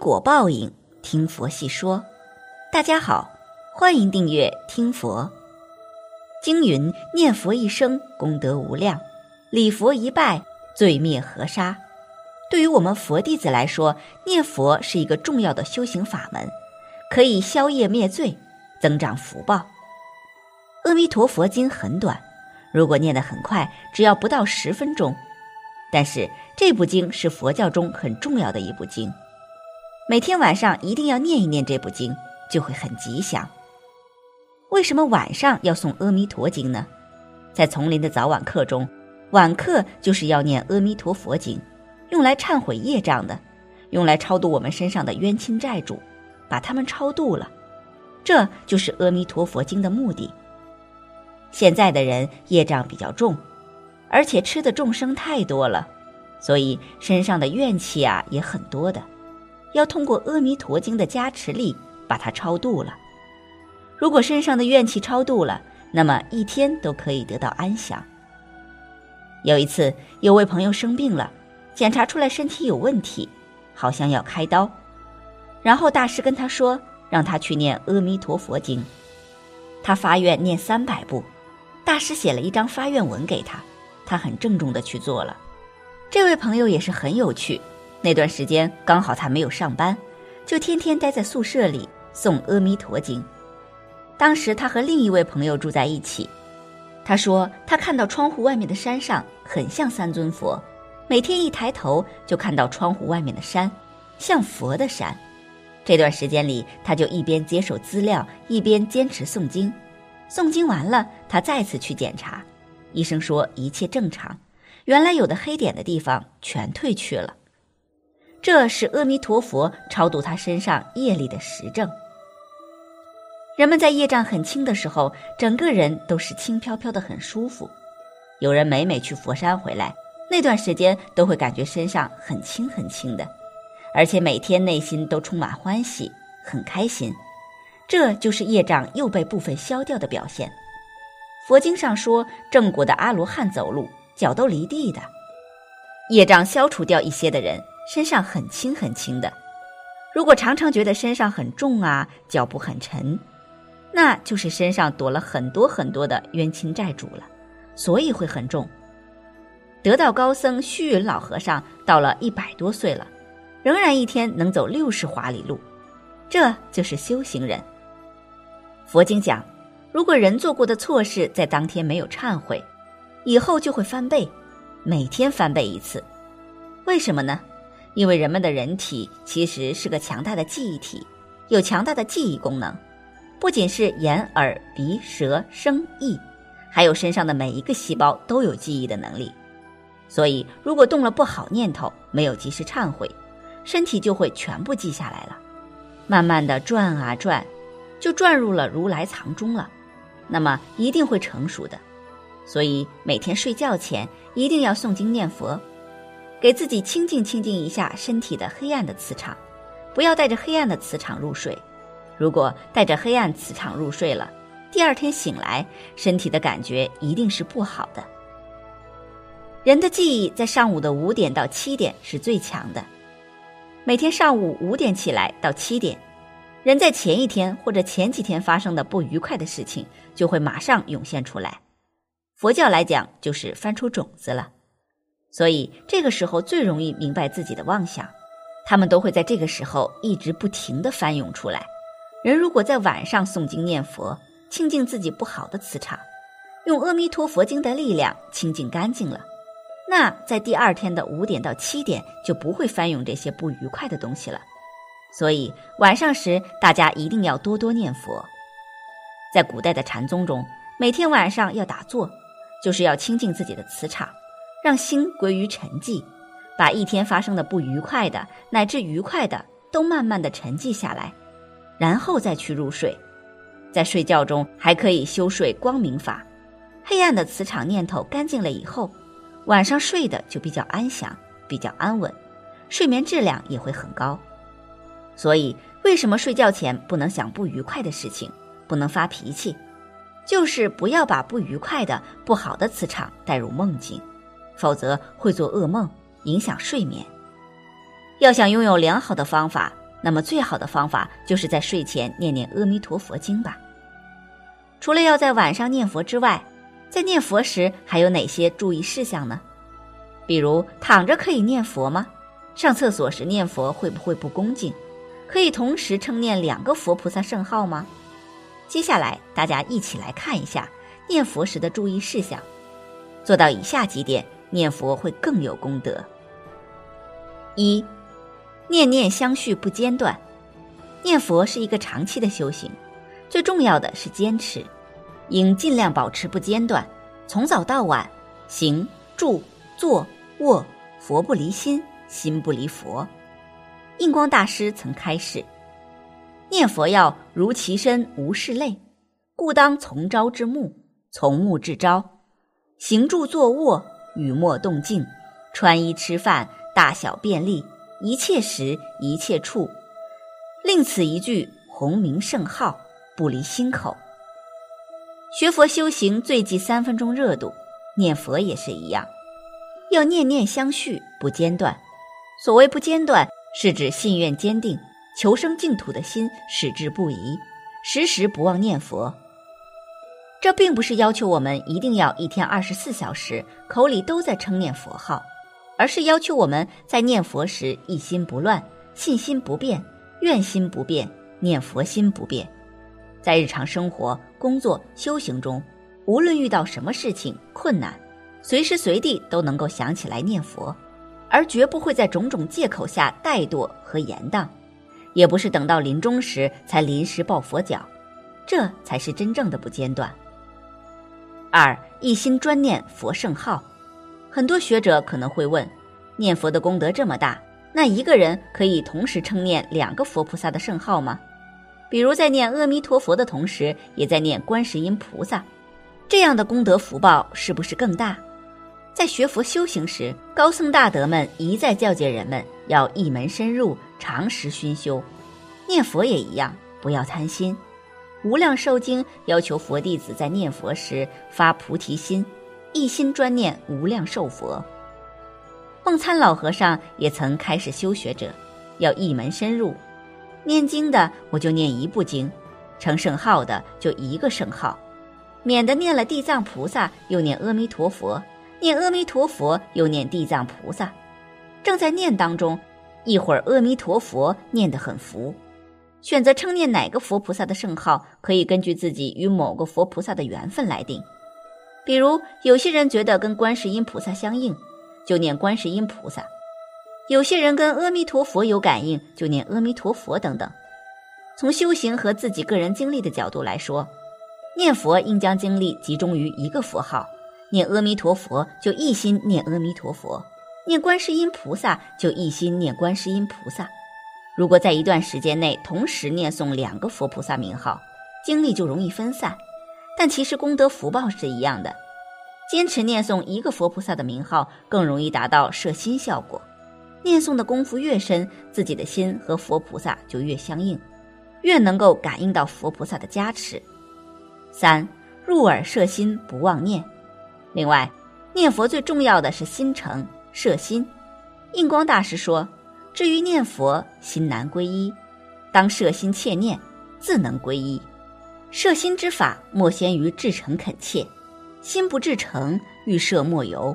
果报应，听佛细说。大家好，欢迎订阅听佛。经云：念佛一生，功德无量；礼佛一拜，罪灭河沙。对于我们佛弟子来说，念佛是一个重要的修行法门，可以消业灭罪，增长福报。阿弥陀佛经很短，如果念得很快，只要不到十分钟。但是这部经是佛教中很重要的一部经。每天晚上一定要念一念这部经，就会很吉祥。为什么晚上要诵阿弥陀经呢？在丛林的早晚课中，晚课就是要念阿弥陀佛经，用来忏悔业障的，用来超度我们身上的冤亲债主，把他们超度了，这就是阿弥陀佛经的目的。现在的人业障比较重，而且吃的众生太多了，所以身上的怨气啊也很多的。要通过阿弥陀经的加持力把它超度了。如果身上的怨气超度了，那么一天都可以得到安详。有一次，有位朋友生病了，检查出来身体有问题，好像要开刀。然后大师跟他说，让他去念阿弥陀佛经。他发愿念三百部，大师写了一张发愿文给他，他很郑重的去做了。这位朋友也是很有趣。那段时间刚好他没有上班，就天天待在宿舍里诵阿弥陀经。当时他和另一位朋友住在一起，他说他看到窗户外面的山上很像三尊佛，每天一抬头就看到窗户外面的山，像佛的山。这段时间里，他就一边接受资料，一边坚持诵经。诵经完了，他再次去检查，医生说一切正常，原来有的黑点的地方全退去了。这是阿弥陀佛超度他身上业力的实证。人们在业障很轻的时候，整个人都是轻飘飘的，很舒服。有人每每去佛山回来，那段时间都会感觉身上很轻很轻的，而且每天内心都充满欢喜，很开心。这就是业障又被部分消掉的表现。佛经上说，正果的阿罗汉走路脚都离地的，业障消除掉一些的人。身上很轻很轻的，如果常常觉得身上很重啊，脚步很沉，那就是身上躲了很多很多的冤亲债主了，所以会很重。得道高僧虚云老和尚到了一百多岁了，仍然一天能走六十华里路，这就是修行人。佛经讲，如果人做过的错事在当天没有忏悔，以后就会翻倍，每天翻倍一次，为什么呢？因为人们的人体其实是个强大的记忆体，有强大的记忆功能，不仅是眼、耳、鼻、舌、身、意，还有身上的每一个细胞都有记忆的能力。所以，如果动了不好念头，没有及时忏悔，身体就会全部记下来了，慢慢的转啊转，就转入了如来藏中了，那么一定会成熟的。所以，每天睡觉前一定要诵经念佛。给自己清净清净一下身体的黑暗的磁场，不要带着黑暗的磁场入睡。如果带着黑暗磁场入睡了，第二天醒来，身体的感觉一定是不好的。人的记忆在上午的五点到七点是最强的，每天上午五点起来到七点，人在前一天或者前几天发生的不愉快的事情就会马上涌现出来。佛教来讲，就是翻出种子了。所以这个时候最容易明白自己的妄想，他们都会在这个时候一直不停的翻涌出来。人如果在晚上诵经念佛，清净自己不好的磁场，用阿弥陀佛经的力量清净干净了，那在第二天的五点到七点就不会翻涌这些不愉快的东西了。所以晚上时大家一定要多多念佛。在古代的禅宗中，每天晚上要打坐，就是要清净自己的磁场。让心归于沉寂，把一天发生的不愉快的乃至愉快的都慢慢的沉寂下来，然后再去入睡。在睡觉中还可以修睡光明法，黑暗的磁场念头干净了以后，晚上睡的就比较安详，比较安稳，睡眠质量也会很高。所以，为什么睡觉前不能想不愉快的事情，不能发脾气，就是不要把不愉快的不好的磁场带入梦境。否则会做噩梦，影响睡眠。要想拥有良好的方法，那么最好的方法就是在睡前念念阿弥陀佛经吧。除了要在晚上念佛之外，在念佛时还有哪些注意事项呢？比如躺着可以念佛吗？上厕所时念佛会不会不恭敬？可以同时称念两个佛菩萨圣号吗？接下来大家一起来看一下念佛时的注意事项，做到以下几点，念佛会更有功德。一，念念相续不间断。念佛是一个长期的修行，最重要的是坚持，应尽量保持不间断，从早到晚，行住坐卧，佛不离心，心不离佛。印光大师曾开示：念佛要如其身无是类，故当从朝至暮，从暮至朝，行住坐卧，雨墨动静，穿衣吃饭。大小便利，一切时一切处，令此一句洪名圣号不离心口。学佛修行最忌三分钟热度，念佛也是一样，要念念相续，不间断。所谓不间断，是指信愿坚定，求生净土的心矢志不移，时时不忘念佛。这并不是要求我们一定要一天二十四小时口里都在称念佛号。而是要求我们在念佛时一心不乱，信心不变，愿心不变，念佛心不变。在日常生活、工作、修行中，无论遇到什么事情困难，随时随地都能够想起来念佛，而绝不会在种种借口下怠惰和延宕，也不是等到临终时才临时抱佛脚，这才是真正的不间断。二一心专念佛圣号。很多学者可能会问：念佛的功德这么大，那一个人可以同时称念两个佛菩萨的圣号吗？比如在念阿弥陀佛的同时，也在念观世音菩萨，这样的功德福报是不是更大？在学佛修行时，高僧大德们一再教诫人们要一门深入，常时熏修。念佛也一样，不要贪心。无量寿经要求佛弟子在念佛时发菩提心。一心专念无量寿佛。梦参老和尚也曾开始修学者，要一门深入。念经的我就念一部经，成圣号的就一个圣号，免得念了地藏菩萨又念阿弥陀佛，念阿弥陀佛又念地藏菩萨。正在念当中，一会儿阿弥陀佛念得很服，选择称念哪个佛菩萨的圣号，可以根据自己与某个佛菩萨的缘分来定。比如，有些人觉得跟观世音菩萨相应，就念观世音菩萨；有些人跟阿弥陀佛有感应，就念阿弥陀佛等等。从修行和自己个人经历的角度来说，念佛应将精力集中于一个佛号，念阿弥陀佛就一心念阿弥陀佛，念观世音菩萨就一心念观世音菩萨。如果在一段时间内同时念诵两个佛菩萨名号，精力就容易分散。但其实功德福报是一样的，坚持念诵一个佛菩萨的名号，更容易达到摄心效果。念诵的功夫越深，自己的心和佛菩萨就越相应，越能够感应到佛菩萨的加持。三入耳摄心，不忘念。另外，念佛最重要的是心诚摄心。印光大师说：“至于念佛，心难归一，当摄心切念，自能归一。”摄心之法，莫先于至诚恳切。心不至诚，欲摄莫由；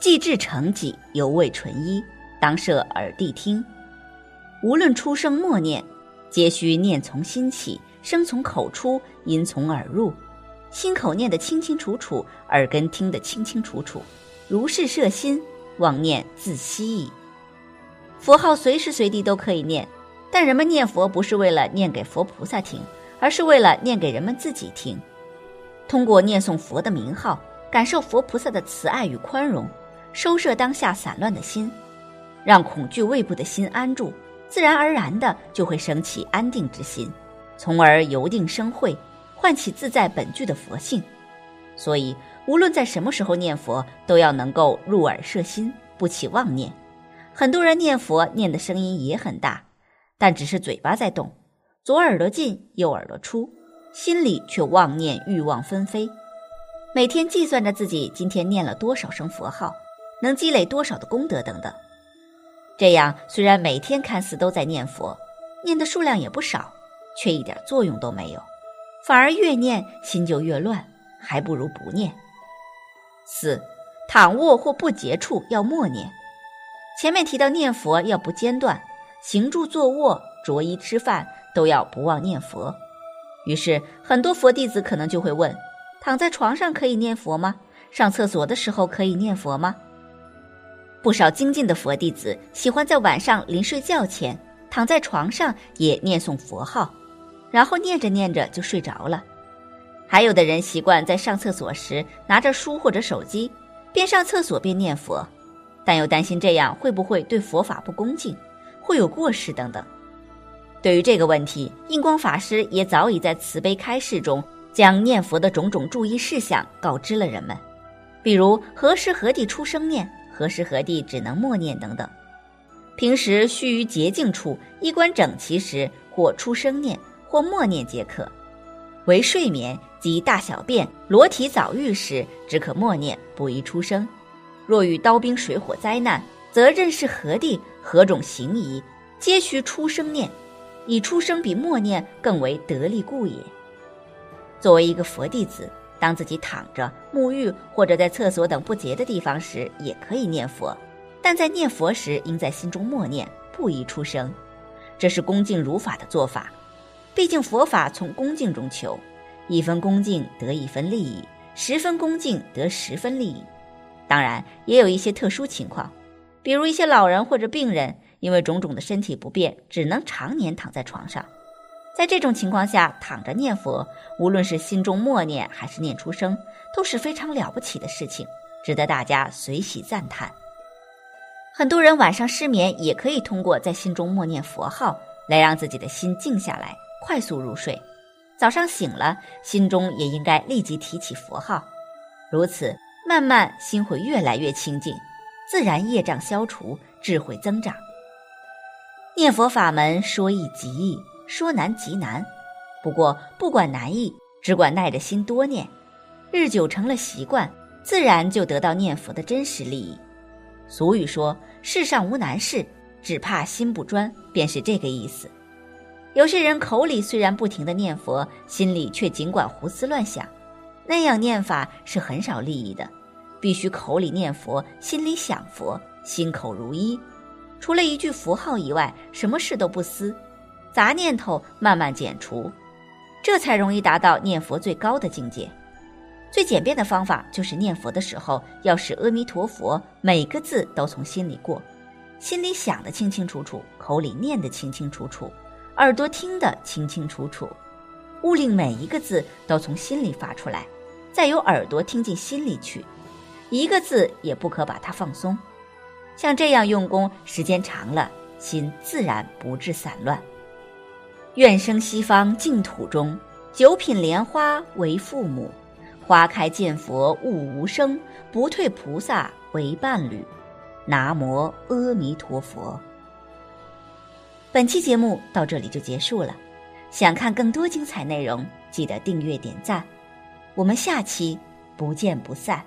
既至诚己，犹未纯一。当摄耳谛听。无论出声默念，皆须念从心起，声从口出，音从耳入。心口念得清清楚楚，耳根听得清清楚楚。如是摄心，妄念自息矣。佛号随时随地都可以念，但人们念佛不是为了念给佛菩萨听。而是为了念给人们自己听，通过念诵佛的名号，感受佛菩萨的慈爱与宽容，收摄当下散乱的心，让恐惧畏怖的心安住，自然而然的就会升起安定之心，从而由定生慧，唤起自在本具的佛性。所以，无论在什么时候念佛，都要能够入耳摄心，不起妄念。很多人念佛念的声音也很大，但只是嘴巴在动。左耳朵进，右耳朵出，心里却妄念欲望纷飞，每天计算着自己今天念了多少声佛号，能积累多少的功德等等。这样虽然每天看似都在念佛，念的数量也不少，却一点作用都没有，反而越念心就越乱，还不如不念。四，躺卧或不结处要默念。前面提到念佛要不间断，行住坐卧、着衣吃饭都要不忘念佛。于是很多佛弟子可能就会问：躺在床上可以念佛吗？上厕所的时候可以念佛吗？不少精进的佛弟子喜欢在晚上临睡觉前躺在床上也念诵佛号，然后念着念着就睡着了。还有的人习惯在上厕所时拿着书或者手机，边上厕所边念佛，但又担心这样会不会对佛法不恭敬，会有过失等等。对于这个问题，印光法师也早已在慈悲开示中将念佛的种种注意事项告知了人们，比如何时何地出生念。何时何地只能默念等等，平时须于洁净处、衣冠整齐时，或出声念，或默念皆可；为睡眠及大小便、裸体早浴时，只可默念，不宜出声。若遇刀兵水火灾难，则任是何地、何种行仪，皆须出声念，以出声比默念更为得力故也。作为一个佛弟子。当自己躺着沐浴或者在厕所等不洁的地方时，也可以念佛，但在念佛时应在心中默念，不宜出声。这是恭敬如法的做法。毕竟佛法从恭敬中求，一分恭敬得一分利益，十分恭敬得十分利益。当然，也有一些特殊情况，比如一些老人或者病人，因为种种的身体不便，只能常年躺在床上。在这种情况下，躺着念佛，无论是心中默念还是念出声，都是非常了不起的事情，值得大家随喜赞叹。很多人晚上失眠，也可以通过在心中默念佛号，来让自己的心静下来，快速入睡。早上醒了，心中也应该立即提起佛号，如此慢慢心会越来越清净，自然业障消除，智慧增长。念佛法门说易即易。说难极难，不过不管难易，只管耐着心多念，日久成了习惯，自然就得到念佛的真实利益。俗语说：“世上无难事，只怕心不专”，便是这个意思。有些人口里虽然不停的念佛，心里却尽管胡思乱想，那样念法是很少利益的。必须口里念佛，心里想佛，心口如一，除了一句符号以外，什么事都不思。杂念头慢慢减除，这才容易达到念佛最高的境界。最简便的方法就是念佛的时候，要使阿弥陀佛每个字都从心里过，心里想的清清楚楚，口里念的清清楚楚，耳朵听的清清楚楚，勿令每一个字都从心里发出来，再由耳朵听进心里去，一个字也不可把它放松。像这样用功，时间长了，心自然不致散乱。愿生西方净土中，九品莲花为父母，花开见佛悟无生，不退菩萨为伴侣。南无阿弥陀佛。本期节目到这里就结束了，想看更多精彩内容，记得订阅点赞，我们下期不见不散。